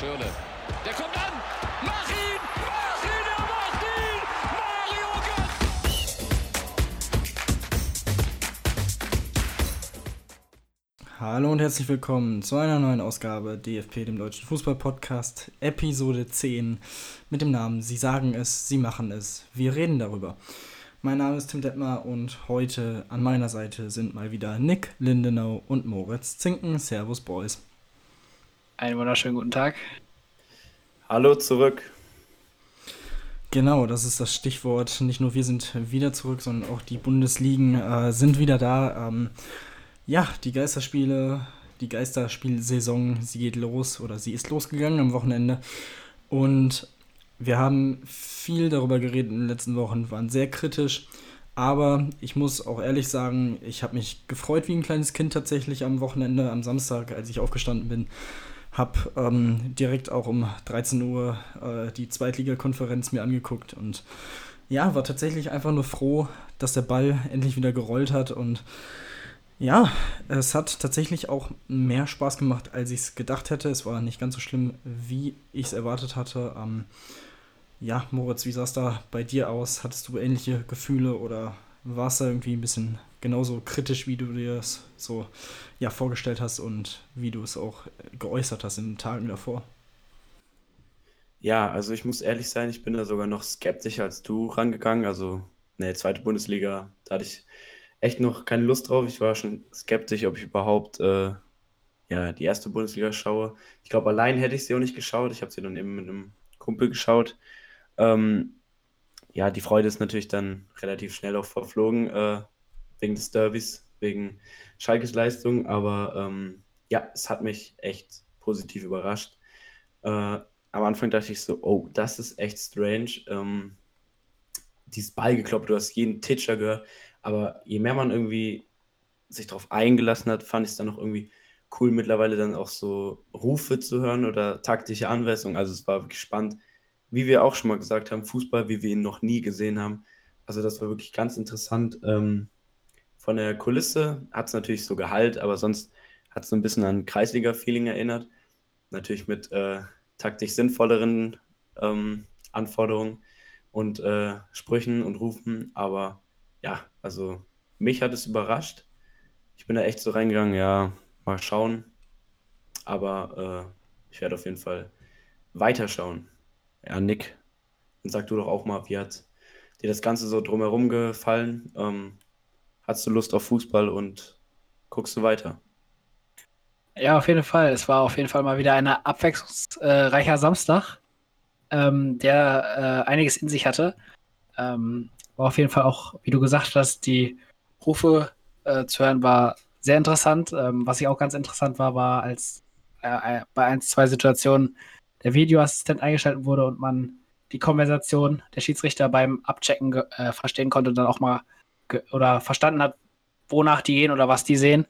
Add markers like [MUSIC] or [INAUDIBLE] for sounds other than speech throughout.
Schirle. Der kommt an! Mach ihn! Mach ihn! Er macht ihn! Mario Götze! Hallo und herzlich willkommen zu einer neuen Ausgabe DFP, dem Deutschen Fußball-Podcast, Episode 10 mit dem Namen Sie sagen es, Sie machen es, wir reden darüber. Mein Name ist Tim Detmar und heute an meiner Seite sind mal wieder Nick Lindenau und Moritz Zinken. Servus, Boys. Einen wunderschönen guten Tag. Hallo zurück. Genau, das ist das Stichwort. Nicht nur wir sind wieder zurück, sondern auch die Bundesligen äh, sind wieder da. Ähm, ja, die Geisterspiele, die Geisterspielsaison, sie geht los oder sie ist losgegangen am Wochenende. Und wir haben viel darüber geredet in den letzten Wochen, waren sehr kritisch. Aber ich muss auch ehrlich sagen, ich habe mich gefreut wie ein kleines Kind tatsächlich am Wochenende, am Samstag, als ich aufgestanden bin habe ähm, direkt auch um 13 Uhr äh, die Zweitligakonferenz mir angeguckt und ja, war tatsächlich einfach nur froh, dass der Ball endlich wieder gerollt hat und ja, es hat tatsächlich auch mehr Spaß gemacht, als ich es gedacht hätte. Es war nicht ganz so schlimm, wie ich es erwartet hatte. Ähm, ja, Moritz, wie sah es da bei dir aus? Hattest du ähnliche Gefühle oder war es da irgendwie ein bisschen genauso kritisch, wie du dir das so ja, vorgestellt hast und wie du es auch geäußert hast in den Tagen davor? Ja, also ich muss ehrlich sein, ich bin da sogar noch skeptischer als du rangegangen. Also, ne, zweite Bundesliga, da hatte ich echt noch keine Lust drauf. Ich war schon skeptisch, ob ich überhaupt äh, ja, die erste Bundesliga schaue. Ich glaube, allein hätte ich sie auch nicht geschaut. Ich habe sie dann eben mit einem Kumpel geschaut. Ähm, ja, die Freude ist natürlich dann relativ schnell auch verflogen, äh, wegen des Derbys, wegen Schalkes Leistung, aber ähm, ja, es hat mich echt positiv überrascht. Äh, am Anfang dachte ich so, oh, das ist echt strange. Ähm, dieses Ballgekloppt, du hast jeden Titscher gehört, aber je mehr man irgendwie sich darauf eingelassen hat, fand ich es dann noch irgendwie cool, mittlerweile dann auch so Rufe zu hören oder taktische Anweisungen. Also es war wirklich spannend wie wir auch schon mal gesagt haben, Fußball, wie wir ihn noch nie gesehen haben. Also das war wirklich ganz interessant. Ähm, von der Kulisse hat es natürlich so Gehalt, aber sonst hat es so ein bisschen an Kreisliga-Feeling erinnert. Natürlich mit äh, taktisch sinnvolleren ähm, Anforderungen und äh, Sprüchen und Rufen. Aber ja, also mich hat es überrascht. Ich bin da echt so reingegangen, ja, mal schauen. Aber äh, ich werde auf jeden Fall weiterschauen. Ja, Nick, dann sag du doch auch mal, wie hat dir das Ganze so drumherum gefallen? Ähm, hast du Lust auf Fußball und guckst du weiter? Ja, auf jeden Fall. Es war auf jeden Fall mal wieder ein abwechslungsreicher Samstag, ähm, der äh, einiges in sich hatte. Ähm, war auf jeden Fall auch, wie du gesagt hast, die Rufe äh, zu hören war sehr interessant. Ähm, was ich auch ganz interessant war, war als äh, bei ein, zwei Situationen der Videoassistent eingeschaltet wurde und man die Konversation der Schiedsrichter beim Abchecken äh, verstehen konnte und dann auch mal oder verstanden hat, wonach die gehen oder was die sehen.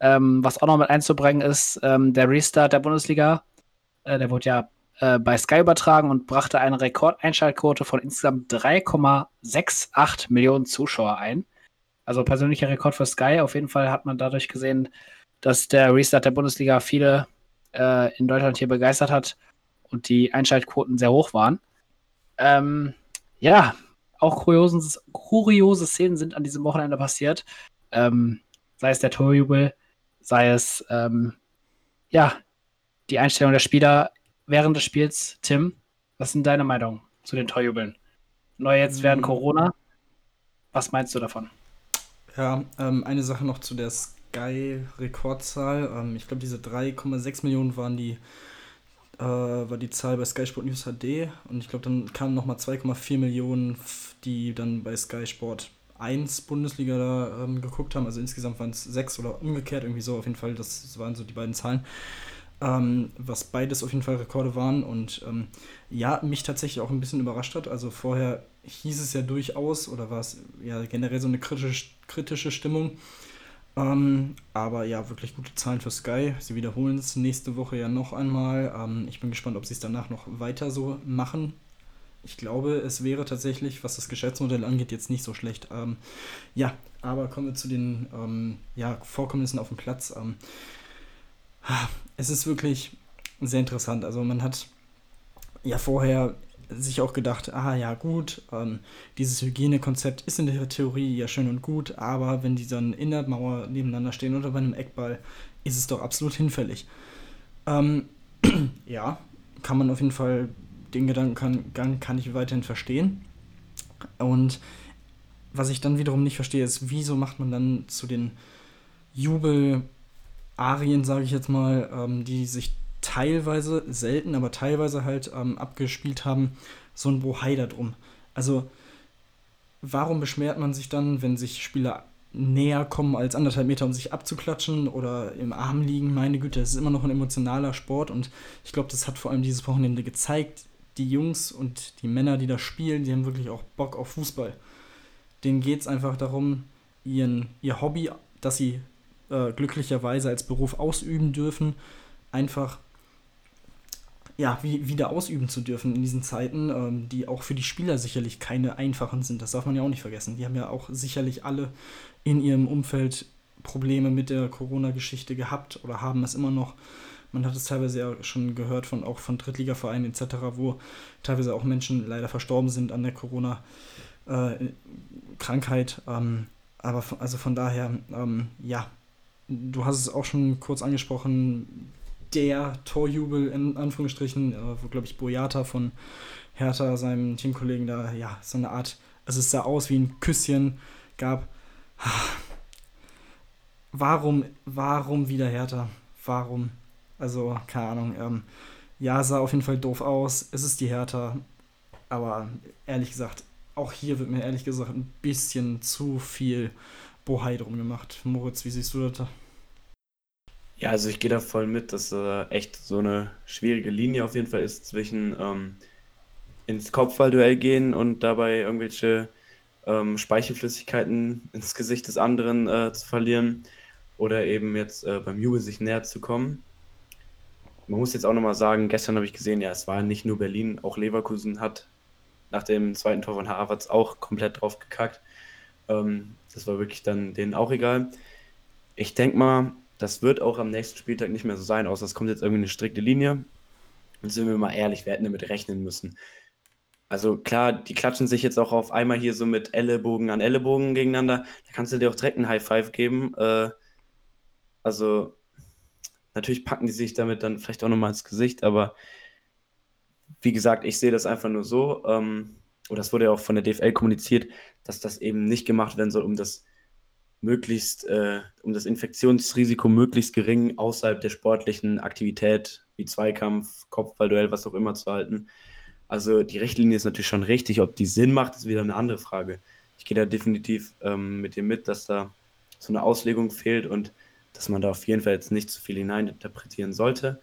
Ähm, was auch noch mit einzubringen ist, ähm, der Restart der Bundesliga, äh, der wurde ja äh, bei Sky übertragen und brachte eine Rekordeinschaltquote von insgesamt 3,68 Millionen Zuschauer ein. Also persönlicher Rekord für Sky. Auf jeden Fall hat man dadurch gesehen, dass der Restart der Bundesliga viele äh, in Deutschland hier begeistert hat und die Einschaltquoten sehr hoch waren. Ähm, ja, auch kuriosen, kuriose Szenen sind an diesem Wochenende passiert. Ähm, sei es der Torjubel, sei es ähm, ja, die Einstellung der Spieler während des Spiels. Tim, was sind deine Meinungen zu den Torjubeln? Neu jetzt während mhm. Corona. Was meinst du davon? Ja, ähm, eine Sache noch zu der Sky-Rekordzahl. Ähm, ich glaube, diese 3,6 Millionen waren die äh, war die Zahl bei Sky Sport News HD und ich glaube, dann kamen nochmal 2,4 Millionen, die dann bei Sky Sport 1 Bundesliga da ähm, geguckt haben. Also insgesamt waren es sechs oder umgekehrt, irgendwie so auf jeden Fall. Das waren so die beiden Zahlen. Ähm, was beides auf jeden Fall Rekorde waren und ähm, ja, mich tatsächlich auch ein bisschen überrascht hat. Also vorher hieß es ja durchaus oder war es ja generell so eine kritische, kritische Stimmung ähm, aber ja, wirklich gute Zahlen für Sky. Sie wiederholen es nächste Woche ja noch einmal. Ähm, ich bin gespannt, ob sie es danach noch weiter so machen. Ich glaube, es wäre tatsächlich, was das Geschäftsmodell angeht, jetzt nicht so schlecht. Ähm, ja, aber kommen wir zu den ähm, ja, Vorkommnissen auf dem Platz. Ähm, es ist wirklich sehr interessant. Also man hat ja vorher sich auch gedacht, ah ja gut, ähm, dieses Hygienekonzept ist in der Theorie ja schön und gut, aber wenn die dann in der Mauer nebeneinander stehen oder bei einem Eckball, ist es doch absolut hinfällig. Ähm, [CLEARS THROAT] ja, kann man auf jeden Fall, den Gedankengang kann, ich weiterhin verstehen. Und was ich dann wiederum nicht verstehe, ist, wieso macht man dann zu den Jubel-Arien, sage ich jetzt mal, ähm, die sich teilweise, selten, aber teilweise halt ähm, abgespielt haben, so ein Bohai da drum. Also, warum beschwert man sich dann, wenn sich Spieler näher kommen als anderthalb Meter, um sich abzuklatschen oder im Arm liegen? Meine Güte, das ist immer noch ein emotionaler Sport und ich glaube, das hat vor allem dieses Wochenende gezeigt. Die Jungs und die Männer, die da spielen, die haben wirklich auch Bock auf Fußball. Denen geht es einfach darum, ihren, ihr Hobby, das sie äh, glücklicherweise als Beruf ausüben dürfen, einfach ja, wie, wieder ausüben zu dürfen in diesen Zeiten, ähm, die auch für die Spieler sicherlich keine einfachen sind. Das darf man ja auch nicht vergessen. Die haben ja auch sicherlich alle in ihrem Umfeld Probleme mit der Corona-Geschichte gehabt oder haben es immer noch. Man hat es teilweise ja schon gehört von auch von Drittligavereinen etc., wo teilweise auch Menschen leider verstorben sind an der Corona-Krankheit. Äh, ähm, aber also von daher, ähm, ja, du hast es auch schon kurz angesprochen, der Torjubel in Anführungsstrichen, äh, wo, glaube ich, Boyata von Hertha, seinem Teamkollegen, da, ja, so eine Art, also es sah aus wie ein Küsschen gab. [SIGHS] Warum, warum wieder Hertha? Warum? Also, keine Ahnung. Ähm, ja, sah auf jeden Fall doof aus. Es ist die Hertha. Aber ehrlich gesagt, auch hier wird mir ehrlich gesagt ein bisschen zu viel Bohai drum gemacht. Moritz, wie siehst du das? Ja, also ich gehe da voll mit, dass äh, echt so eine schwierige Linie auf jeden Fall ist zwischen ähm, ins Kopfballduell gehen und dabei irgendwelche ähm, Speichelflüssigkeiten [LAUGHS] ins Gesicht des anderen äh, zu verlieren oder eben jetzt äh, beim Jubel sich näher zu kommen. Man muss jetzt auch nochmal sagen, gestern habe ich gesehen, ja, es war nicht nur Berlin, auch Leverkusen hat nach dem zweiten Tor von Harvards auch komplett drauf gekackt. Ähm, das war wirklich dann denen auch egal. Ich denke mal, das wird auch am nächsten Spieltag nicht mehr so sein, außer es kommt jetzt irgendwie eine strikte Linie. Und sind wir mal ehrlich, wir hätten damit rechnen müssen. Also klar, die klatschen sich jetzt auch auf einmal hier so mit Ellenbogen an Ellenbogen gegeneinander. Da kannst du dir auch direkt einen High Five geben. Äh, also natürlich packen die sich damit dann vielleicht auch nochmal ins Gesicht, aber wie gesagt, ich sehe das einfach nur so. Ähm, oder das wurde ja auch von der DFL kommuniziert, dass das eben nicht gemacht werden soll, um das möglichst, äh, um das Infektionsrisiko möglichst gering außerhalb der sportlichen Aktivität wie Zweikampf, Kopfballduell, was auch immer zu halten. Also die Richtlinie ist natürlich schon richtig. Ob die Sinn macht, ist wieder eine andere Frage. Ich gehe da definitiv ähm, mit dir mit, dass da so eine Auslegung fehlt und dass man da auf jeden Fall jetzt nicht zu viel hineininterpretieren sollte.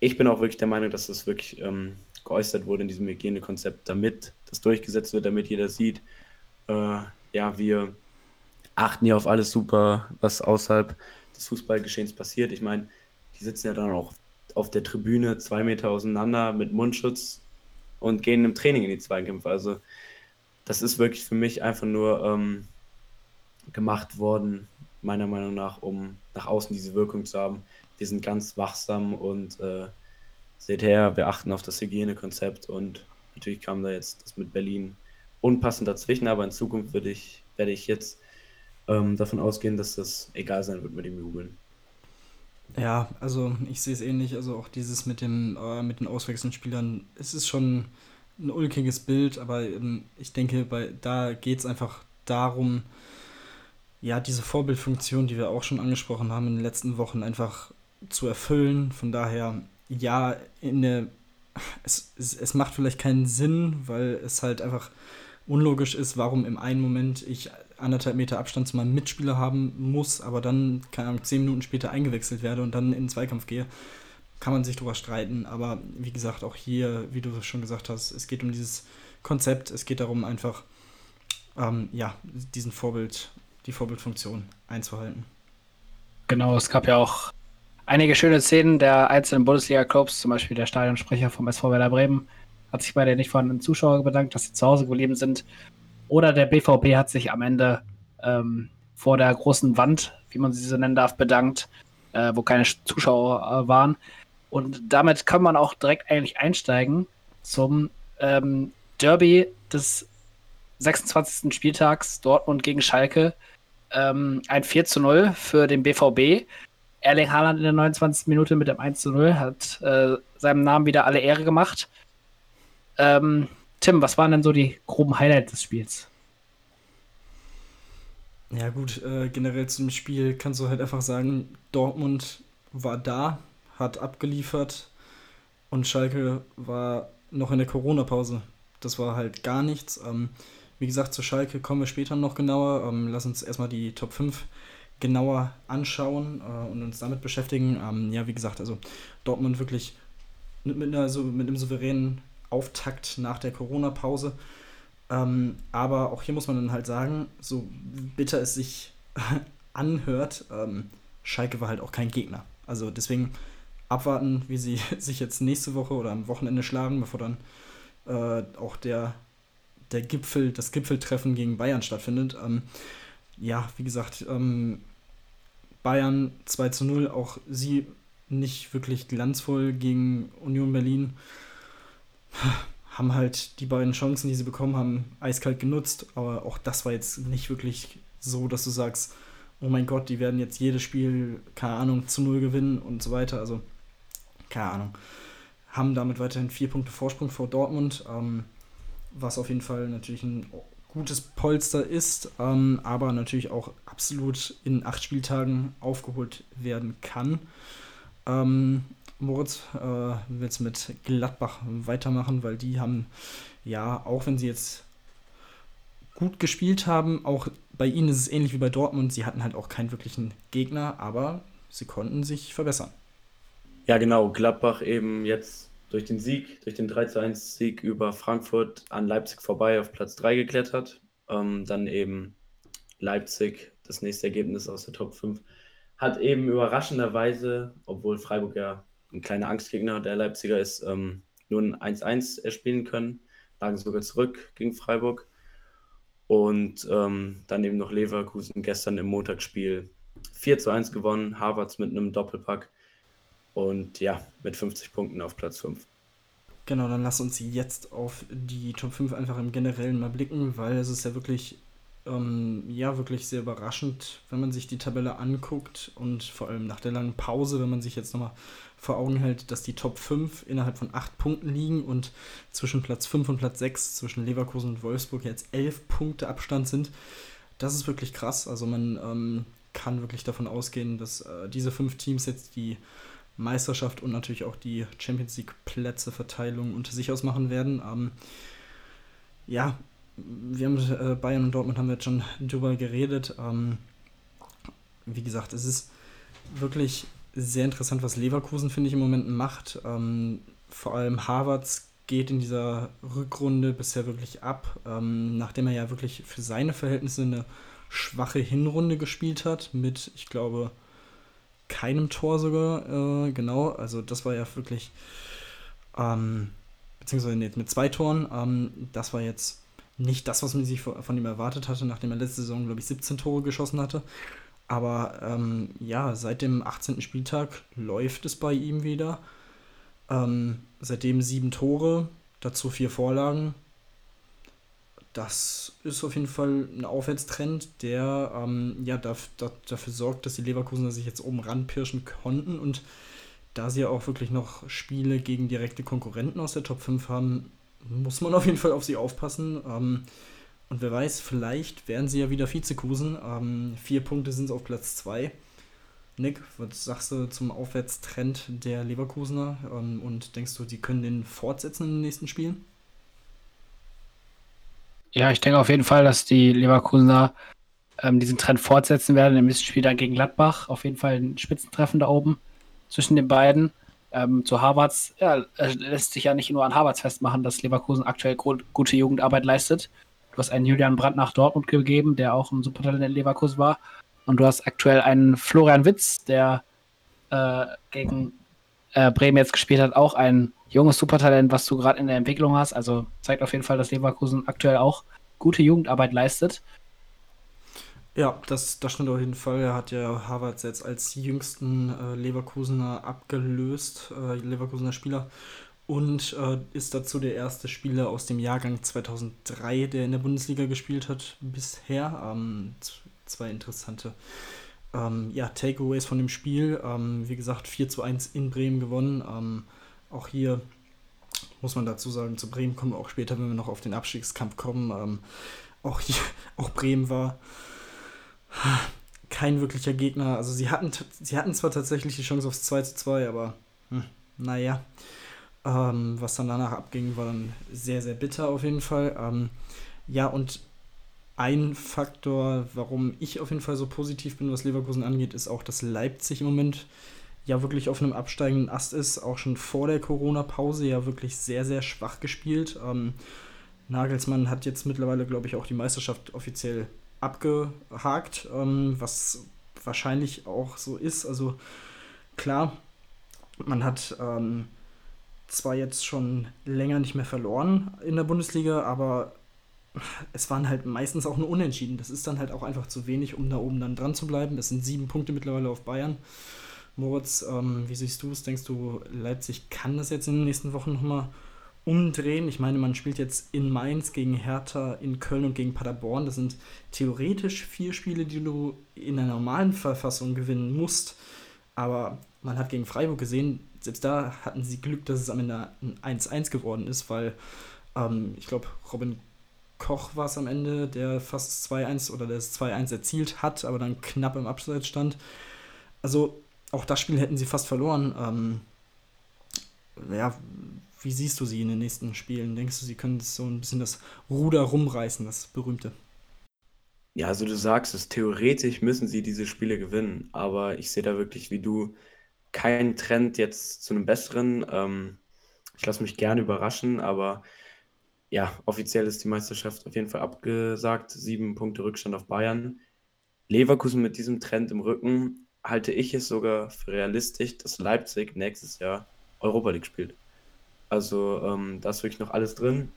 Ich bin auch wirklich der Meinung, dass das wirklich ähm, geäußert wurde in diesem Hygienekonzept, damit das durchgesetzt wird, damit jeder sieht, äh, ja, wir achten ja auf alles super, was außerhalb des Fußballgeschehens passiert. Ich meine, die sitzen ja dann auch auf der Tribüne zwei Meter auseinander mit Mundschutz und gehen im Training in die Zweikämpfe. Also das ist wirklich für mich einfach nur ähm, gemacht worden, meiner Meinung nach, um nach außen diese Wirkung zu haben. Wir sind ganz wachsam und äh, seht her, wir achten auf das Hygienekonzept und natürlich kam da jetzt das mit Berlin unpassend dazwischen, aber in Zukunft würde ich, werde ich jetzt ähm, davon ausgehen, dass das egal sein wird mit dem Jubeln. Ja, also ich sehe es ähnlich. Also auch dieses mit dem äh, mit den auswechselnden Spielern, es ist schon ein ulkiges Bild, aber ähm, ich denke, bei da geht es einfach darum, ja, diese Vorbildfunktion, die wir auch schon angesprochen haben in den letzten Wochen, einfach zu erfüllen. Von daher, ja, in der es, es, es macht vielleicht keinen Sinn, weil es halt einfach unlogisch ist, warum im einen Moment ich anderthalb Meter Abstand zu meinem Mitspieler haben muss, aber dann, keine Ahnung, zehn Minuten später eingewechselt werde und dann in den Zweikampf gehe, kann man sich drüber streiten. Aber wie gesagt, auch hier, wie du schon gesagt hast, es geht um dieses Konzept, es geht darum, einfach ähm, ja, diesen Vorbild, die Vorbildfunktion einzuhalten. Genau, es gab ja auch einige schöne Szenen der einzelnen Bundesliga-Clubs, zum Beispiel der Stadionsprecher vom SV Werder Bremen, hat sich bei den nicht vorhandenen Zuschauern bedankt, dass sie zu Hause geblieben sind oder der BVB hat sich am Ende ähm, vor der großen Wand, wie man sie so nennen darf, bedankt, äh, wo keine Zuschauer äh, waren. Und damit kann man auch direkt eigentlich einsteigen zum ähm, Derby des 26. Spieltags Dortmund gegen Schalke. Ähm, ein 4 zu 0 für den BVB. Erling Haaland in der 29. Minute mit dem 1 zu 0 hat äh, seinem Namen wieder alle Ehre gemacht. Ähm, Tim, was waren denn so die groben Highlights des Spiels? Ja, gut, äh, generell zum Spiel kannst du halt einfach sagen, Dortmund war da, hat abgeliefert und Schalke war noch in der Corona-Pause. Das war halt gar nichts. Ähm, wie gesagt, zu Schalke kommen wir später noch genauer. Ähm, lass uns erstmal die Top 5 genauer anschauen äh, und uns damit beschäftigen. Ähm, ja, wie gesagt, also Dortmund wirklich mit, einer, so, mit einem souveränen Auftakt nach der Corona-Pause. Ähm, aber auch hier muss man dann halt sagen, so bitter es sich [LAUGHS] anhört, ähm, Schalke war halt auch kein Gegner. Also deswegen abwarten, wie sie [LAUGHS] sich jetzt nächste Woche oder am Wochenende schlagen, bevor dann äh, auch der, der Gipfel, das Gipfeltreffen gegen Bayern stattfindet. Ähm, ja, wie gesagt, ähm, Bayern 2 zu 0, auch sie nicht wirklich glanzvoll gegen Union Berlin. Haben halt die beiden Chancen, die sie bekommen haben, eiskalt genutzt, aber auch das war jetzt nicht wirklich so, dass du sagst, oh mein Gott, die werden jetzt jedes Spiel, keine Ahnung, zu null gewinnen und so weiter. Also, keine Ahnung. Haben damit weiterhin vier Punkte Vorsprung vor Dortmund, ähm, was auf jeden Fall natürlich ein gutes Polster ist, ähm, aber natürlich auch absolut in acht Spieltagen aufgeholt werden kann. Ähm, Moritz, äh, willst mit Gladbach weitermachen, weil die haben, ja, auch wenn sie jetzt gut gespielt haben, auch bei ihnen ist es ähnlich wie bei Dortmund, sie hatten halt auch keinen wirklichen Gegner, aber sie konnten sich verbessern. Ja, genau, Gladbach eben jetzt durch den Sieg, durch den 3-1-Sieg über Frankfurt an Leipzig vorbei auf Platz 3 geklettert. Ähm, dann eben Leipzig, das nächste Ergebnis aus der Top 5, hat eben überraschenderweise, obwohl Freiburg ja ein kleiner Angstgegner der Leipziger ist, ähm, nur ein 1-1 erspielen können, lagen sogar zurück gegen Freiburg. Und ähm, dann eben noch Leverkusen gestern im Montagsspiel 4 zu 1 gewonnen, Harvards mit einem Doppelpack und ja, mit 50 Punkten auf Platz 5. Genau, dann lass uns jetzt auf die Top 5 einfach im Generellen mal blicken, weil es ist ja wirklich, ähm, ja, wirklich sehr überraschend, wenn man sich die Tabelle anguckt und vor allem nach der langen Pause, wenn man sich jetzt nochmal vor Augen hält, dass die Top 5 innerhalb von 8 Punkten liegen und zwischen Platz 5 und Platz 6, zwischen Leverkusen und Wolfsburg jetzt 11 Punkte Abstand sind. Das ist wirklich krass. Also man ähm, kann wirklich davon ausgehen, dass äh, diese fünf Teams jetzt die Meisterschaft und natürlich auch die Champions League Plätze Verteilung unter sich ausmachen werden. Ähm, ja, wir haben äh, Bayern und Dortmund haben wir jetzt schon drüber geredet. Ähm, wie gesagt, es ist wirklich sehr interessant, was Leverkusen, finde ich, im Moment macht. Ähm, vor allem Harvards geht in dieser Rückrunde bisher wirklich ab, ähm, nachdem er ja wirklich für seine Verhältnisse eine schwache Hinrunde gespielt hat, mit, ich glaube, keinem Tor sogar, äh, genau. Also das war ja wirklich, ähm, beziehungsweise mit zwei Toren. Ähm, das war jetzt nicht das, was man sich von ihm erwartet hatte, nachdem er letzte Saison, glaube ich, 17 Tore geschossen hatte. Aber ähm, ja, seit dem 18. Spieltag läuft es bei ihm wieder. Ähm, seitdem sieben Tore, dazu vier Vorlagen. Das ist auf jeden Fall ein Aufwärtstrend, der ähm, ja, darf, da, dafür sorgt, dass die Leverkusener sich jetzt oben ranpirschen konnten. Und da sie ja auch wirklich noch Spiele gegen direkte Konkurrenten aus der Top 5 haben, muss man [LAUGHS] auf jeden Fall auf sie aufpassen. Ähm, und wer weiß, vielleicht werden sie ja wieder Vizekusen. Ähm, vier Punkte sind es auf Platz 2. Nick, was sagst du zum Aufwärtstrend der Leverkusener? Ähm, und denkst du, sie können den fortsetzen in den nächsten Spielen? Ja, ich denke auf jeden Fall, dass die Leverkusener ähm, diesen Trend fortsetzen werden im nächsten Spiel dann gegen Gladbach. Auf jeden Fall ein Spitzentreffen da oben zwischen den beiden. Ähm, zu Harvards, ja, lässt sich ja nicht nur an Harvards festmachen, dass Leverkusen aktuell gute Jugendarbeit leistet. Du hast einen Julian Brandt nach Dortmund gegeben, der auch ein Supertalent in Leverkusen war. Und du hast aktuell einen Florian Witz, der äh, gegen äh, Bremen jetzt gespielt hat, auch ein junges Supertalent, was du gerade in der Entwicklung hast. Also zeigt auf jeden Fall, dass Leverkusen aktuell auch gute Jugendarbeit leistet. Ja, das, das stimmt auf jeden Fall. Er hat ja Harvard jetzt als jüngsten äh, Leverkusener abgelöst, äh, Leverkusener Spieler. Und äh, ist dazu der erste Spieler aus dem Jahrgang 2003, der in der Bundesliga gespielt hat bisher. Ähm, zwei interessante ähm, ja, Takeaways von dem Spiel. Ähm, wie gesagt, 4 zu 1 in Bremen gewonnen. Ähm, auch hier muss man dazu sagen, zu Bremen kommen wir auch später, wenn wir noch auf den Abstiegskampf kommen. Ähm, auch hier, [LAUGHS] auch Bremen war kein wirklicher Gegner. Also sie hatten, sie hatten zwar tatsächlich die Chance aufs 2 zu 2, aber hm, naja. Ähm, was dann danach abging, war dann sehr, sehr bitter auf jeden Fall. Ähm, ja, und ein Faktor, warum ich auf jeden Fall so positiv bin, was Leverkusen angeht, ist auch, dass Leipzig im Moment ja wirklich auf einem absteigenden Ast ist. Auch schon vor der Corona-Pause ja wirklich sehr, sehr schwach gespielt. Ähm, Nagelsmann hat jetzt mittlerweile, glaube ich, auch die Meisterschaft offiziell abgehakt, ähm, was wahrscheinlich auch so ist. Also klar, man hat ähm, zwar jetzt schon länger nicht mehr verloren in der Bundesliga, aber es waren halt meistens auch nur Unentschieden. Das ist dann halt auch einfach zu wenig, um da oben dann dran zu bleiben. Es sind sieben Punkte mittlerweile auf Bayern. Moritz, ähm, wie siehst du es? Denkst du, Leipzig kann das jetzt in den nächsten Wochen nochmal umdrehen? Ich meine, man spielt jetzt in Mainz gegen Hertha, in Köln und gegen Paderborn. Das sind theoretisch vier Spiele, die du in der normalen Verfassung gewinnen musst. Aber man hat gegen Freiburg gesehen, selbst da hatten sie Glück, dass es am Ende ein 1-1 geworden ist, weil ähm, ich glaube, Robin Koch war es am Ende, der fast 2-1 oder das 2-1 erzielt hat, aber dann knapp im Abseits stand. Also auch das Spiel hätten sie fast verloren. Ähm, ja, wie siehst du sie in den nächsten Spielen? Denkst du, sie können so ein bisschen das Ruder rumreißen, das berühmte? Ja, also du sagst es, theoretisch müssen sie diese Spiele gewinnen, aber ich sehe da wirklich wie du keinen Trend jetzt zu einem besseren. Ähm, ich lasse mich gerne überraschen, aber ja, offiziell ist die Meisterschaft auf jeden Fall abgesagt. Sieben Punkte Rückstand auf Bayern. Leverkusen mit diesem Trend im Rücken halte ich es sogar für realistisch, dass Leipzig nächstes Jahr Europa League spielt. Also ähm, da ist wirklich noch alles drin.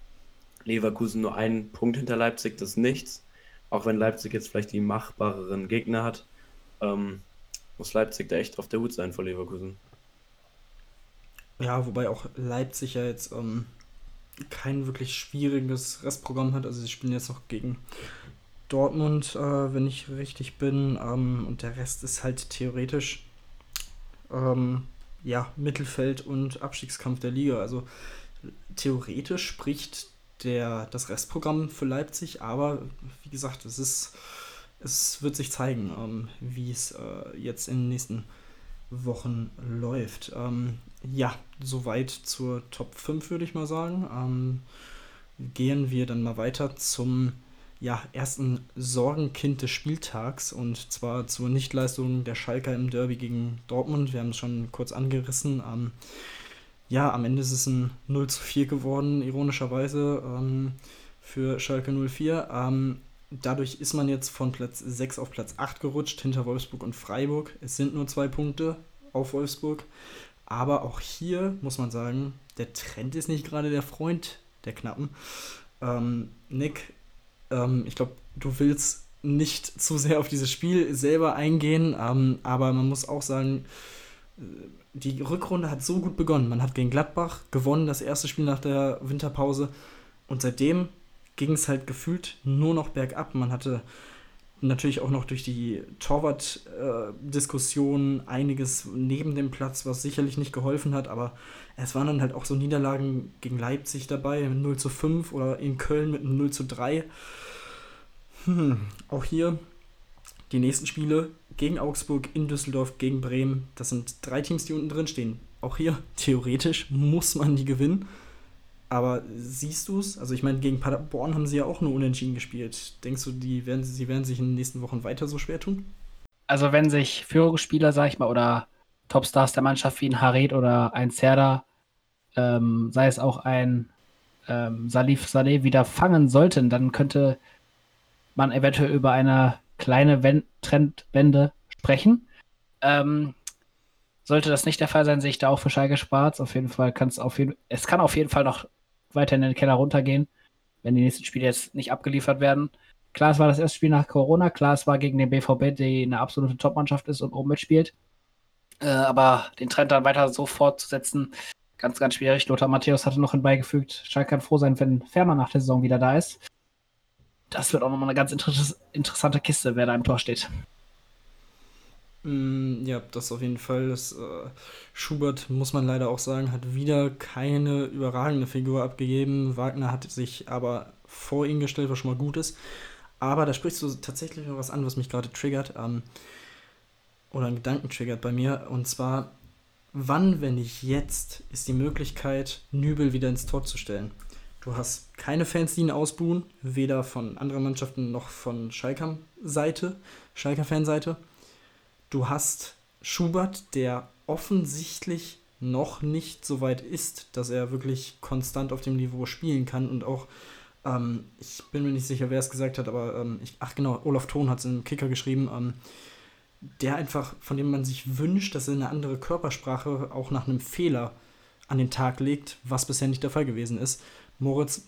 Leverkusen nur einen Punkt hinter Leipzig, das ist nichts. Auch wenn Leipzig jetzt vielleicht die machbareren Gegner hat, ähm, muss Leipzig da echt auf der Hut sein vor Leverkusen. Ja, wobei auch Leipzig ja jetzt ähm, kein wirklich schwieriges Restprogramm hat. Also sie spielen jetzt noch gegen Dortmund, äh, wenn ich richtig bin. Ähm, und der Rest ist halt theoretisch ähm, ja, Mittelfeld und Abstiegskampf der Liga. Also theoretisch spricht der, das Restprogramm für Leipzig, aber wie gesagt, es ist, es wird sich zeigen, ähm, wie es äh, jetzt in den nächsten Wochen läuft. Ähm, ja, soweit zur Top 5, würde ich mal sagen. Ähm, gehen wir dann mal weiter zum ja, ersten Sorgenkind des Spieltags und zwar zur Nichtleistung der Schalker im Derby gegen Dortmund. Wir haben es schon kurz angerissen. Ähm, ja, am Ende ist es ein 0 zu 4 geworden, ironischerweise, ähm, für Schalke 04. Ähm, dadurch ist man jetzt von Platz 6 auf Platz 8 gerutscht, hinter Wolfsburg und Freiburg. Es sind nur zwei Punkte auf Wolfsburg. Aber auch hier muss man sagen, der Trend ist nicht gerade der Freund der Knappen. Ähm, Nick, ähm, ich glaube, du willst nicht zu sehr auf dieses Spiel selber eingehen, ähm, aber man muss auch sagen, äh, die Rückrunde hat so gut begonnen. Man hat gegen Gladbach gewonnen, das erste Spiel nach der Winterpause. Und seitdem ging es halt gefühlt nur noch bergab. Man hatte natürlich auch noch durch die Torwart-Diskussion einiges neben dem Platz, was sicherlich nicht geholfen hat, aber es waren dann halt auch so Niederlagen gegen Leipzig dabei, 0 zu 5 oder in Köln mit 0 zu 3. Hm, auch hier die nächsten Spiele gegen Augsburg, in Düsseldorf, gegen Bremen. Das sind drei Teams, die unten drin stehen. Auch hier, theoretisch, muss man die gewinnen. Aber siehst du es? Also ich meine, gegen Paderborn haben sie ja auch nur unentschieden gespielt. Denkst du, die werden, sie werden sich in den nächsten Wochen weiter so schwer tun? Also wenn sich Führungsspieler, sag ich mal, oder Topstars der Mannschaft wie ein Hared oder ein Serda, ähm, sei es auch ein ähm, Salif Saleh wieder fangen sollten, dann könnte man eventuell über eine kleine Wen Trendwende sprechen. Ähm, sollte das nicht der Fall sein, sehe ich da auch für Schalke Schwarz. Auf jeden Fall kann es auf jeden es kann auf jeden Fall noch weiter in den Keller runtergehen, wenn die nächsten Spiele jetzt nicht abgeliefert werden. Klar, es war das erste Spiel nach Corona. Klar, es war gegen den BVB, die eine absolute Topmannschaft ist und oben mitspielt. Äh, aber den Trend dann weiter so fortzusetzen, ganz, ganz schwierig. Lothar Matthäus hatte noch hinbeigefügt, Schalke kann froh sein, wenn Fährmann nach der Saison wieder da ist. Das wird auch nochmal eine ganz inter interessante Kiste, wer da im Tor steht. Mm, ja, das auf jeden Fall. Das, äh, Schubert, muss man leider auch sagen, hat wieder keine überragende Figur abgegeben. Wagner hat sich aber vor ihn gestellt, was schon mal gut ist. Aber da sprichst du tatsächlich noch was an, was mich gerade triggert. Ähm, oder einen Gedanken triggert bei mir. Und zwar, wann, wenn nicht jetzt, ist die Möglichkeit, Nübel wieder ins Tor zu stellen? Du hast keine Fans, die ihn ausbuhen, weder von anderen Mannschaften noch von Schalker Seite, Schalker Fanseite. Du hast Schubert, der offensichtlich noch nicht so weit ist, dass er wirklich konstant auf dem Niveau spielen kann und auch ähm, ich bin mir nicht sicher, wer es gesagt hat, aber ähm, ich, ach genau, Olaf Thon hat es im Kicker geschrieben, ähm, der einfach, von dem man sich wünscht, dass er eine andere Körpersprache auch nach einem Fehler an den Tag legt, was bisher nicht der Fall gewesen ist. Moritz,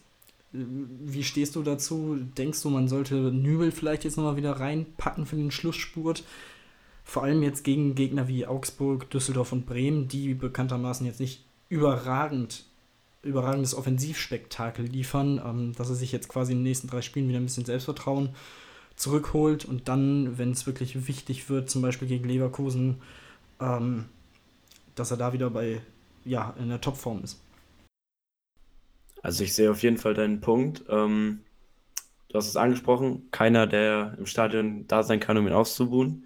äh, wie stehst du dazu? Denkst du, man sollte Nübel vielleicht jetzt nochmal wieder reinpacken für den Schlussspurt? Vor allem jetzt gegen Gegner wie Augsburg, Düsseldorf und Bremen, die bekanntermaßen jetzt nicht überragend überragendes Offensivspektakel liefern, ähm, dass er sich jetzt quasi in den nächsten drei Spielen wieder ein bisschen Selbstvertrauen zurückholt und dann, wenn es wirklich wichtig wird, zum Beispiel gegen Leverkusen, ähm, dass er da wieder bei, ja, in der Topform ist. Also ich sehe auf jeden Fall deinen Punkt. Ähm, du hast es angesprochen, keiner, der im Stadion da sein kann, um ihn auszubuhen.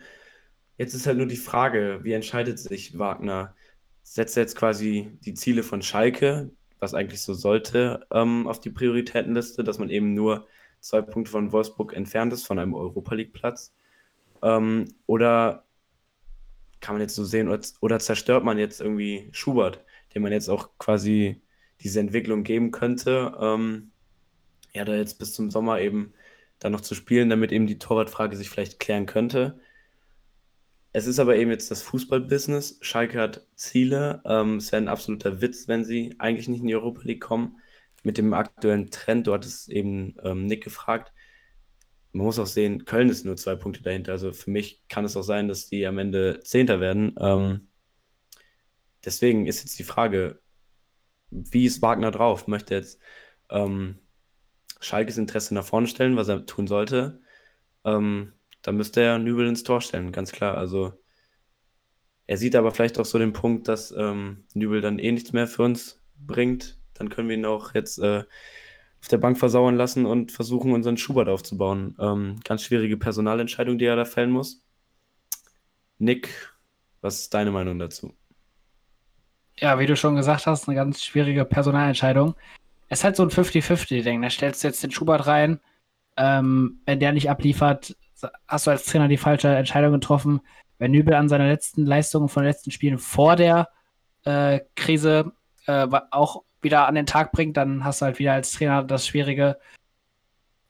Jetzt ist halt nur die Frage, wie entscheidet sich Wagner? Setzt er jetzt quasi die Ziele von Schalke, was eigentlich so sollte, ähm, auf die Prioritätenliste, dass man eben nur zwei Punkte von Wolfsburg entfernt ist von einem Europa League-Platz? Ähm, oder kann man jetzt so sehen, oder, oder zerstört man jetzt irgendwie Schubert, dem man jetzt auch quasi diese Entwicklung geben könnte, ähm, ja, da jetzt bis zum Sommer eben dann noch zu spielen, damit eben die Torwartfrage sich vielleicht klären könnte. Es ist aber eben jetzt das Fußballbusiness. Schalke hat Ziele. Ähm, es wäre ein absoluter Witz, wenn sie eigentlich nicht in die Europa League kommen. Mit dem aktuellen Trend, du hattest eben ähm, Nick gefragt. Man muss auch sehen, Köln ist nur zwei Punkte dahinter. Also für mich kann es auch sein, dass die am Ende Zehnter werden. Ähm, deswegen ist jetzt die Frage, wie ist Wagner drauf? Möchte jetzt ähm, Schalkes Interesse nach vorne stellen, was er tun sollte? Ähm, da müsste er Nübel ins Tor stellen, ganz klar. Also er sieht aber vielleicht auch so den Punkt, dass ähm, Nübel dann eh nichts mehr für uns bringt. Dann können wir ihn auch jetzt äh, auf der Bank versauern lassen und versuchen, unseren Schubert aufzubauen. Ähm, ganz schwierige Personalentscheidung, die er da fällen muss. Nick, was ist deine Meinung dazu? Ja, wie du schon gesagt hast, eine ganz schwierige Personalentscheidung. Es ist halt so ein 50-50-Ding. Da stellst du jetzt den Schubert rein. Ähm, wenn der nicht abliefert, hast du als Trainer die falsche Entscheidung getroffen. Wenn Nübel an seine letzten Leistungen von den letzten Spielen vor der äh, Krise äh, auch wieder an den Tag bringt, dann hast du halt wieder als Trainer das Schwierige,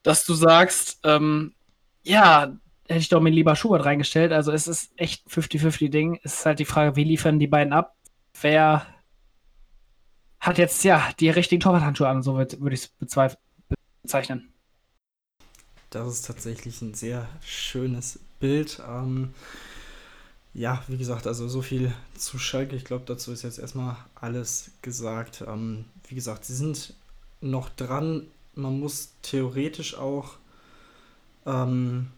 dass du sagst, ähm, ja, hätte ich doch mir lieber Schubert reingestellt. Also es ist echt 50-50-Ding. Es ist halt die Frage, wie liefern die beiden ab? Wer hat jetzt ja die richtigen Torwarthandschuhe an, so würde ich es bezeichnen. Das ist tatsächlich ein sehr schönes Bild. Ähm, ja, wie gesagt, also so viel zu Schalke. Ich glaube, dazu ist jetzt erstmal alles gesagt. Ähm, wie gesagt, sie sind noch dran. Man muss theoretisch auch ähm,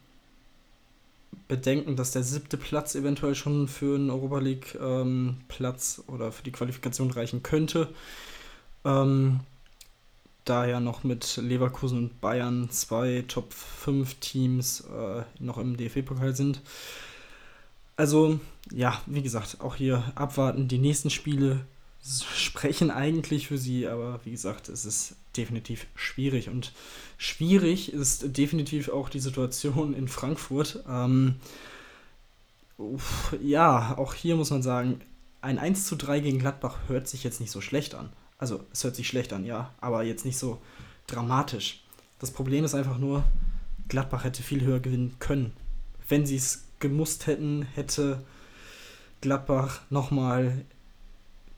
bedenken, dass der siebte Platz eventuell schon für einen Europa League ähm, oder für die Qualifikation reichen könnte. Ähm, da ja noch mit Leverkusen und Bayern zwei Top 5 Teams äh, noch im DFB-Pokal sind. Also, ja, wie gesagt, auch hier abwarten. Die nächsten Spiele sprechen eigentlich für sie, aber wie gesagt, es ist definitiv schwierig. Und schwierig ist definitiv auch die Situation in Frankfurt. Ähm, ja, auch hier muss man sagen, ein 1 zu 3 gegen Gladbach hört sich jetzt nicht so schlecht an. Also, es hört sich schlecht an, ja, aber jetzt nicht so dramatisch. Das Problem ist einfach nur, Gladbach hätte viel höher gewinnen können. Wenn sie es gemusst hätten, hätte Gladbach nochmal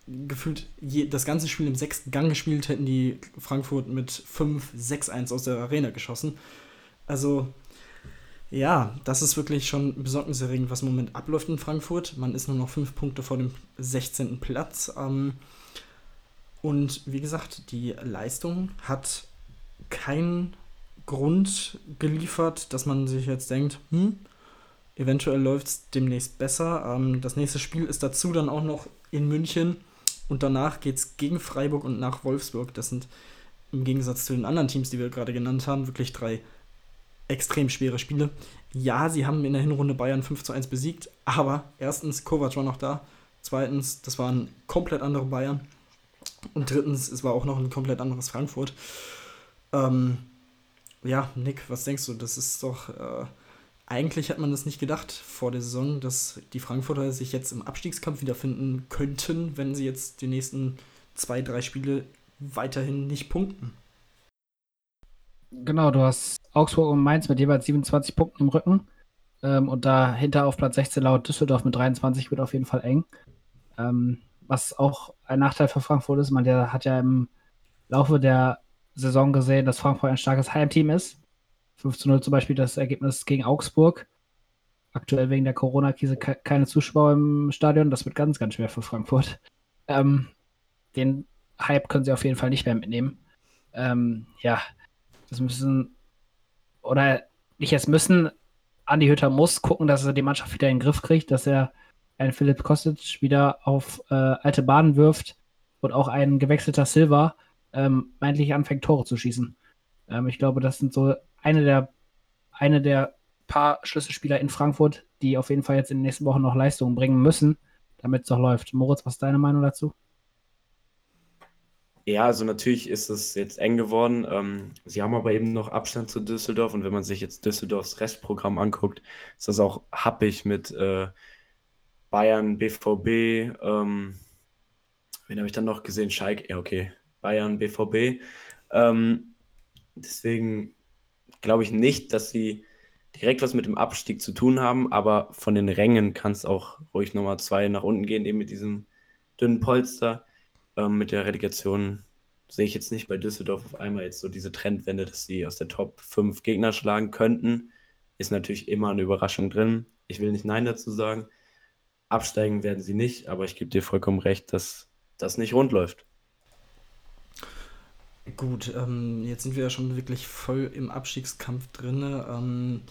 gefühlt je, das ganze Spiel im sechsten Gang gespielt, hätten die Frankfurt mit 5, 6, 1 aus der Arena geschossen. Also, ja, das ist wirklich schon besorgniserregend, was im Moment abläuft in Frankfurt. Man ist nur noch fünf Punkte vor dem 16. Platz. Ähm, und wie gesagt, die Leistung hat keinen Grund geliefert, dass man sich jetzt denkt, hm, eventuell läuft es demnächst besser. Ähm, das nächste Spiel ist dazu dann auch noch in München und danach geht es gegen Freiburg und nach Wolfsburg. Das sind im Gegensatz zu den anderen Teams, die wir gerade genannt haben, wirklich drei extrem schwere Spiele. Ja, sie haben in der Hinrunde Bayern 5 zu 1 besiegt, aber erstens, Kovac war noch da. Zweitens, das waren komplett andere Bayern. Und drittens, es war auch noch ein komplett anderes Frankfurt. Ähm, ja, Nick, was denkst du? Das ist doch. Äh, eigentlich hat man das nicht gedacht vor der Saison, dass die Frankfurter sich jetzt im Abstiegskampf wiederfinden könnten, wenn sie jetzt die nächsten zwei, drei Spiele weiterhin nicht punkten. Genau, du hast Augsburg und Mainz mit jeweils 27 Punkten im Rücken. Ähm, und dahinter auf Platz 16 laut Düsseldorf mit 23 wird auf jeden Fall eng. Ähm, was auch ein Nachteil für Frankfurt ist, man der hat ja im Laufe der Saison gesehen, dass Frankfurt ein starkes Heimteam ist. 5 zu 0 zum Beispiel das Ergebnis gegen Augsburg. Aktuell wegen der Corona-Krise ke keine Zuschauer im Stadion. Das wird ganz, ganz schwer für Frankfurt. Ähm, den Hype können sie auf jeden Fall nicht mehr mitnehmen. Ähm, ja, das müssen, oder nicht jetzt müssen, Andi Hütter muss gucken, dass er die Mannschaft wieder in den Griff kriegt, dass er einen Philipp Kostic wieder auf äh, alte Bahnen wirft und auch ein gewechselter Silva ähm, endlich anfängt, Tore zu schießen. Ähm, ich glaube, das sind so eine der, eine der paar Schlüsselspieler in Frankfurt, die auf jeden Fall jetzt in den nächsten Wochen noch Leistungen bringen müssen, damit es auch läuft. Moritz, was ist deine Meinung dazu? Ja, also natürlich ist es jetzt eng geworden. Ähm, sie haben aber eben noch Abstand zu Düsseldorf und wenn man sich jetzt Düsseldorfs Restprogramm anguckt, ist das auch happig mit äh, Bayern, BVB. Ähm, wen habe ich dann noch gesehen? Schalke, ja, okay. Bayern, BVB. Ähm, deswegen glaube ich nicht, dass sie direkt was mit dem Abstieg zu tun haben, aber von den Rängen kann es auch ruhig nochmal zwei nach unten gehen, eben mit diesem dünnen Polster. Ähm, mit der Relegation sehe ich jetzt nicht bei Düsseldorf auf einmal jetzt so diese Trendwende, dass sie aus der Top 5 Gegner schlagen könnten. Ist natürlich immer eine Überraschung drin. Ich will nicht Nein dazu sagen. Absteigen werden sie nicht, aber ich gebe dir vollkommen recht, dass das nicht rund läuft. Gut, ähm, jetzt sind wir ja schon wirklich voll im Abstiegskampf drin. Ähm,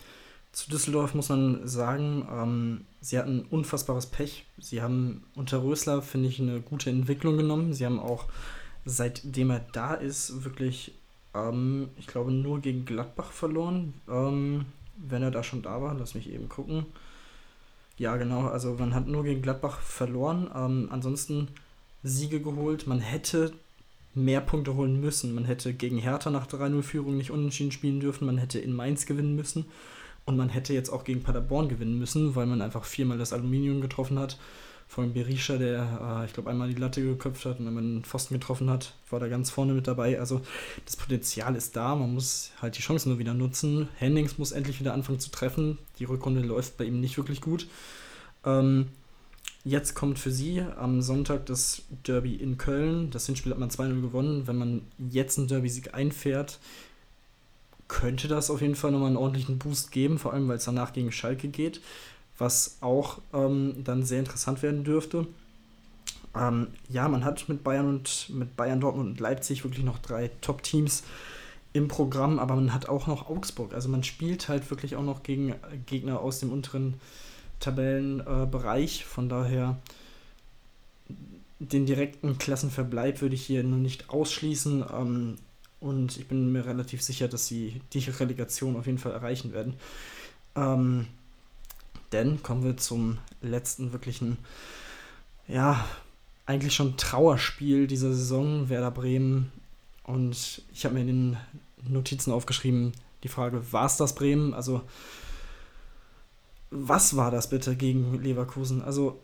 zu Düsseldorf muss man sagen, ähm, sie hatten unfassbares Pech. Sie haben unter Rösler, finde ich, eine gute Entwicklung genommen. Sie haben auch, seitdem er da ist, wirklich, ähm, ich glaube, nur gegen Gladbach verloren. Ähm, wenn er da schon da war, lass mich eben gucken. Ja, genau, also man hat nur gegen Gladbach verloren. Ähm, ansonsten Siege geholt. Man hätte mehr Punkte holen müssen. Man hätte gegen Hertha nach 3-0-Führung nicht unentschieden spielen dürfen. Man hätte in Mainz gewinnen müssen. Und man hätte jetzt auch gegen Paderborn gewinnen müssen, weil man einfach viermal das Aluminium getroffen hat. Allem Berisha, der, äh, ich glaube, einmal die Latte geköpft hat und wenn man den Pfosten getroffen hat, war da ganz vorne mit dabei. Also das Potenzial ist da, man muss halt die Chancen nur wieder nutzen. Hennings muss endlich wieder anfangen zu treffen. Die Rückrunde läuft bei ihm nicht wirklich gut. Ähm, Jetzt kommt für sie am Sonntag das Derby in Köln. Das Hinspiel hat man 2-0 gewonnen. Wenn man jetzt einen Derby-Sieg einfährt, könnte das auf jeden Fall nochmal einen ordentlichen Boost geben, vor allem weil es danach gegen Schalke geht, was auch ähm, dann sehr interessant werden dürfte. Ähm, ja, man hat mit Bayern und mit Bayern, Dortmund und Leipzig wirklich noch drei Top-Teams im Programm, aber man hat auch noch Augsburg. Also man spielt halt wirklich auch noch gegen Gegner aus dem unteren Tabellenbereich. Äh, Von daher den direkten Klassenverbleib würde ich hier nur nicht ausschließen. Ähm, und ich bin mir relativ sicher, dass sie die Relegation auf jeden Fall erreichen werden. Ähm, denn kommen wir zum letzten wirklichen, ja, eigentlich schon Trauerspiel dieser Saison, Werder Bremen. Und ich habe mir in den Notizen aufgeschrieben, die Frage, war es das Bremen? Also was war das bitte gegen Leverkusen? Also,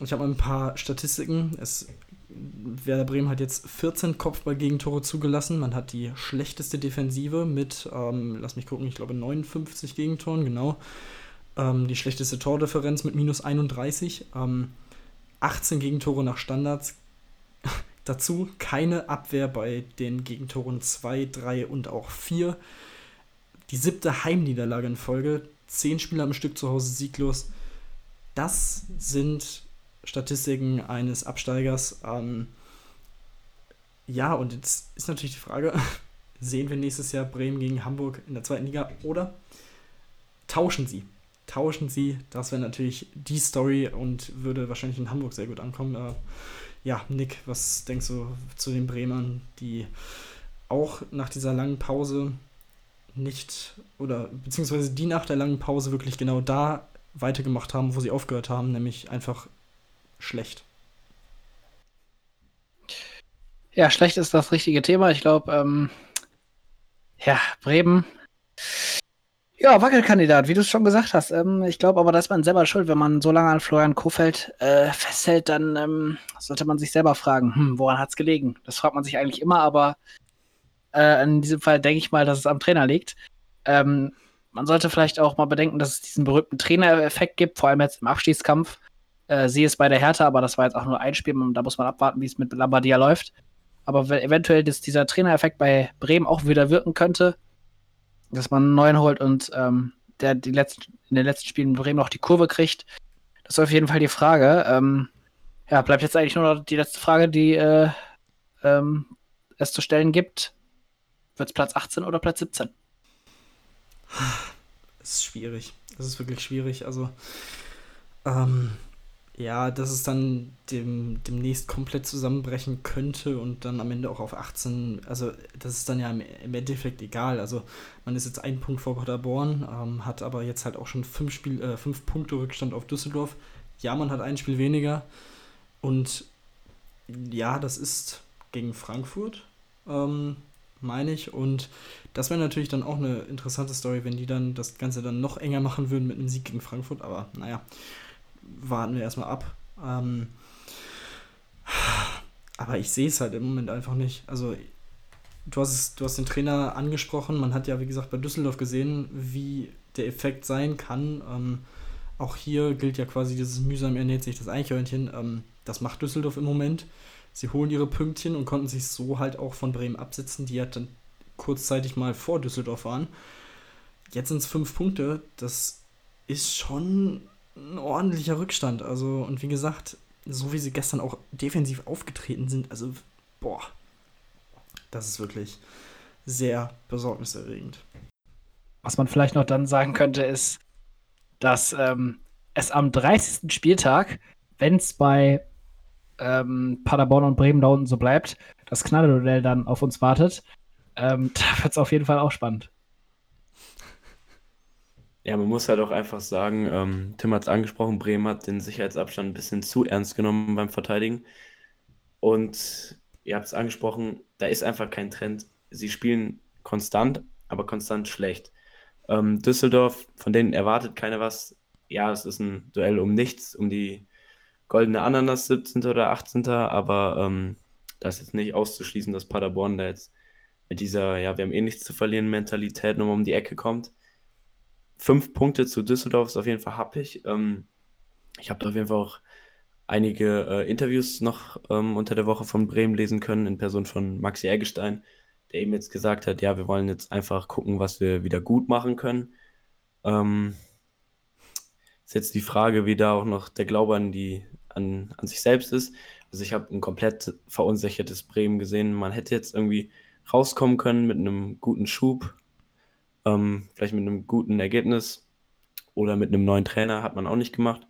ich habe ein paar Statistiken. Es, Werder Bremen hat jetzt 14 Kopfball-Gegentore zugelassen. Man hat die schlechteste Defensive mit, ähm, lass mich gucken, ich glaube 59 Gegentoren, genau. Ähm, die schlechteste Tordifferenz mit minus 31. Ähm, 18 Gegentore nach Standards. [LAUGHS] Dazu keine Abwehr bei den Gegentoren 2, 3 und auch 4 die siebte Heimniederlage in Folge, zehn Spiele am Stück zu Hause sieglos. Das sind Statistiken eines Absteigers. Ähm, ja, und jetzt ist natürlich die Frage, [LAUGHS] sehen wir nächstes Jahr Bremen gegen Hamburg in der zweiten Liga oder tauschen sie? Tauschen sie, das wäre natürlich die Story und würde wahrscheinlich in Hamburg sehr gut ankommen. Äh, ja, Nick, was denkst du zu den Bremern, die auch nach dieser langen Pause nicht oder beziehungsweise die nach der langen Pause wirklich genau da weitergemacht haben, wo sie aufgehört haben, nämlich einfach schlecht. Ja, schlecht ist das richtige Thema. Ich glaube, ähm, ja, Bremen. Ja, Wackelkandidat, wie du es schon gesagt hast. Ähm, ich glaube aber, da ist man selber schuld, wenn man so lange an Florian Kofeld äh, festhält, dann ähm, sollte man sich selber fragen, hm, woran hat es gelegen? Das fragt man sich eigentlich immer, aber äh, in diesem Fall denke ich mal, dass es am Trainer liegt. Ähm, man sollte vielleicht auch mal bedenken, dass es diesen berühmten Trainereffekt gibt, vor allem jetzt im Abstiegskampf. Äh, sie ist bei der Hertha, aber das war jetzt auch nur ein Spiel. Da muss man abwarten, wie es mit Lambadia läuft. Aber eventuell dass dieser Trainereffekt bei Bremen auch wieder wirken könnte, dass man einen neuen holt und ähm, der die letzten, in den letzten Spielen Bremen noch die Kurve kriegt. Das ist auf jeden Fall die Frage. Ähm, ja, bleibt jetzt eigentlich nur noch die letzte Frage, die äh, ähm, es zu stellen gibt. Wird es Platz 18 oder Platz 17? Es ist schwierig. Es ist wirklich schwierig. Also, ähm, ja, dass es dann dem, demnächst komplett zusammenbrechen könnte und dann am Ende auch auf 18, also das ist dann ja im, Endeffekt egal. Also man ist jetzt ein Punkt vor Paderborn, ähm, hat aber jetzt halt auch schon fünf, Spiel, äh, fünf Punkte Rückstand auf Düsseldorf. Ja, man hat ein Spiel weniger und ja, das ist gegen Frankfurt. Ähm, meine ich. Und das wäre natürlich dann auch eine interessante Story, wenn die dann das Ganze dann noch enger machen würden mit einem Sieg gegen Frankfurt. Aber naja, warten wir erstmal ab. Ähm, aber ich sehe es halt im Moment einfach nicht. Also, du hast, es, du hast den Trainer angesprochen. Man hat ja, wie gesagt, bei Düsseldorf gesehen, wie der Effekt sein kann. Ähm, auch hier gilt ja quasi dieses mühsam ernährt sich das Eichhörnchen. Ähm, das macht Düsseldorf im Moment. Sie holen ihre Pünktchen und konnten sich so halt auch von Bremen absetzen, die ja dann kurzzeitig mal vor Düsseldorf waren. Jetzt sind es fünf Punkte. Das ist schon ein ordentlicher Rückstand. Also, und wie gesagt, so wie sie gestern auch defensiv aufgetreten sind, also, boah, das ist wirklich sehr besorgniserregend. Was man vielleicht noch dann sagen könnte, ist, dass ähm, es am 30. Spieltag, wenn es bei ähm, Paderborn und Bremen da unten so bleibt, das Knalleduell dann auf uns wartet, ähm, [LAUGHS] da wird es auf jeden Fall auch spannend. Ja, man muss halt auch einfach sagen, ähm, Tim hat es angesprochen, Bremen hat den Sicherheitsabstand ein bisschen zu ernst genommen beim Verteidigen. Und ihr habt es angesprochen, da ist einfach kein Trend. Sie spielen konstant, aber konstant schlecht. Ähm, Düsseldorf, von denen erwartet keiner was. Ja, es ist ein Duell um nichts, um die goldene Ananas 17. oder 18. Aber ähm, das ist jetzt nicht auszuschließen, dass Paderborn da jetzt mit dieser, ja, wir haben eh nichts zu verlieren Mentalität nochmal um die Ecke kommt. Fünf Punkte zu Düsseldorf ist auf jeden Fall happig. Ähm, ich habe da auf jeden Fall auch einige äh, Interviews noch ähm, unter der Woche von Bremen lesen können, in Person von Maxi Eggestein, der eben jetzt gesagt hat, ja, wir wollen jetzt einfach gucken, was wir wieder gut machen können. Ähm, ist jetzt die Frage, wie da auch noch der Glaube an die an, an sich selbst ist. Also ich habe ein komplett verunsichertes Bremen gesehen. Man hätte jetzt irgendwie rauskommen können mit einem guten Schub, ähm, vielleicht mit einem guten Ergebnis oder mit einem neuen Trainer, hat man auch nicht gemacht.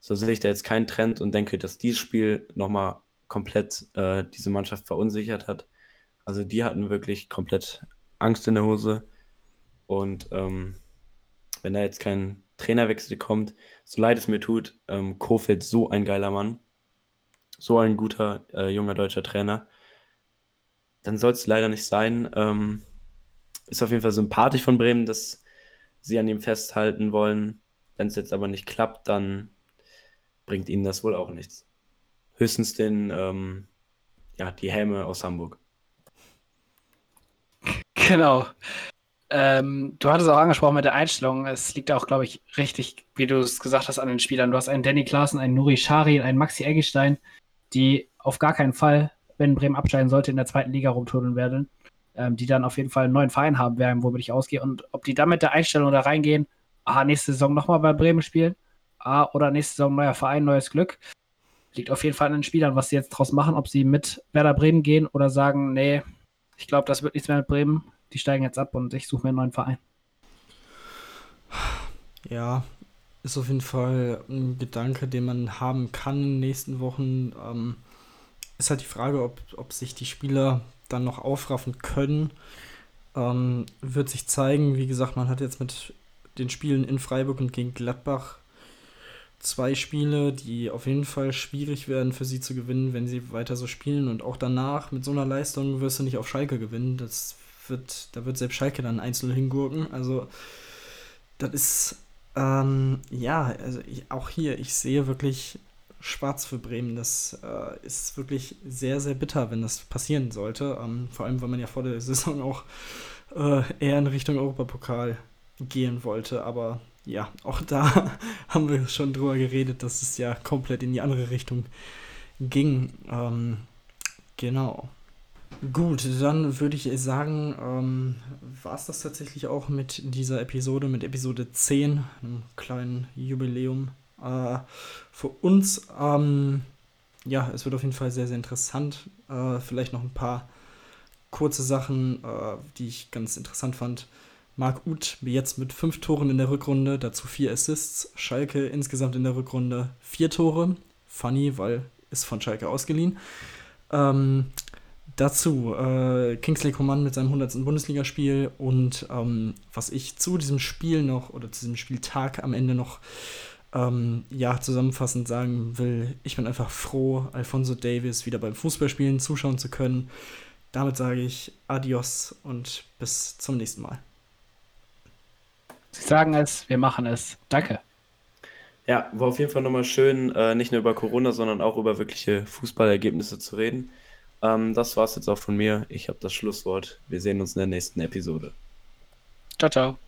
So sehe ich da jetzt keinen Trend und denke, dass dieses Spiel nochmal komplett äh, diese Mannschaft verunsichert hat. Also die hatten wirklich komplett Angst in der Hose. Und ähm, wenn da jetzt kein Trainerwechsel kommt, so leid es mir tut, ähm, Kofeld so ein geiler Mann, so ein guter äh, junger deutscher Trainer, dann soll es leider nicht sein. Ähm, ist auf jeden Fall sympathisch von Bremen, dass sie an ihm festhalten wollen. Wenn es jetzt aber nicht klappt, dann bringt ihnen das wohl auch nichts. Höchstens den, ähm, ja, die Helme aus Hamburg. [LAUGHS] Genau. Ähm, du hattest auch angesprochen mit der Einstellung. Es liegt auch, glaube ich, richtig, wie du es gesagt hast, an den Spielern. Du hast einen Danny Klaassen, einen Nuri Schari, einen Maxi Eggestein, die auf gar keinen Fall, wenn Bremen absteigen sollte, in der zweiten Liga rumturnen werden. Ähm, die dann auf jeden Fall einen neuen Verein haben werden, womit ich ausgehe. Und ob die dann mit der Einstellung da reingehen, aha, nächste Saison nochmal bei Bremen spielen, ah, oder nächste Saison neuer Verein, neues Glück, liegt auf jeden Fall an den Spielern, was sie jetzt draus machen, ob sie mit Werder Bremen gehen oder sagen, nee, ich glaube, das wird nichts mehr mit Bremen, die steigen jetzt ab und ich suche mir einen neuen Verein. Ja, ist auf jeden Fall ein Gedanke, den man haben kann in den nächsten Wochen. Ähm, ist halt die Frage, ob, ob sich die Spieler dann noch aufraffen können. Ähm, wird sich zeigen. Wie gesagt, man hat jetzt mit den Spielen in Freiburg und gegen Gladbach zwei Spiele, die auf jeden Fall schwierig werden für sie zu gewinnen, wenn sie weiter so spielen. Und auch danach mit so einer Leistung wirst du nicht auf Schalke gewinnen. Das wird, da wird selbst Schalke dann einzeln hingurken. Also das ist ähm, ja, also ich, auch hier, ich sehe wirklich schwarz für Bremen. Das äh, ist wirklich sehr, sehr bitter, wenn das passieren sollte. Ähm, vor allem, weil man ja vor der Saison auch äh, eher in Richtung Europapokal gehen wollte. Aber ja, auch da [LAUGHS] haben wir schon drüber geredet, dass es ja komplett in die andere Richtung ging. Ähm, genau. Gut, dann würde ich sagen, ähm, war es das tatsächlich auch mit dieser Episode, mit Episode 10, einem kleinen Jubiläum äh, für uns. Ähm, ja, es wird auf jeden Fall sehr, sehr interessant. Äh, vielleicht noch ein paar kurze Sachen, äh, die ich ganz interessant fand. Marc Uth jetzt mit fünf Toren in der Rückrunde, dazu vier Assists. Schalke insgesamt in der Rückrunde vier Tore. Funny, weil ist von Schalke ausgeliehen. Ähm, Dazu äh, Kingsley Coman mit seinem 100. Bundesligaspiel und ähm, was ich zu diesem Spiel noch oder zu diesem Spieltag am Ende noch ähm, ja, zusammenfassend sagen will, ich bin einfach froh, Alfonso Davis wieder beim Fußballspielen zuschauen zu können. Damit sage ich Adios und bis zum nächsten Mal. Sie sagen es, wir machen es. Danke. Ja, war auf jeden Fall nochmal schön, äh, nicht nur über Corona, sondern auch über wirkliche Fußballergebnisse zu reden. Ähm, das war's jetzt auch von mir. Ich habe das Schlusswort. Wir sehen uns in der nächsten Episode. Ciao, ciao.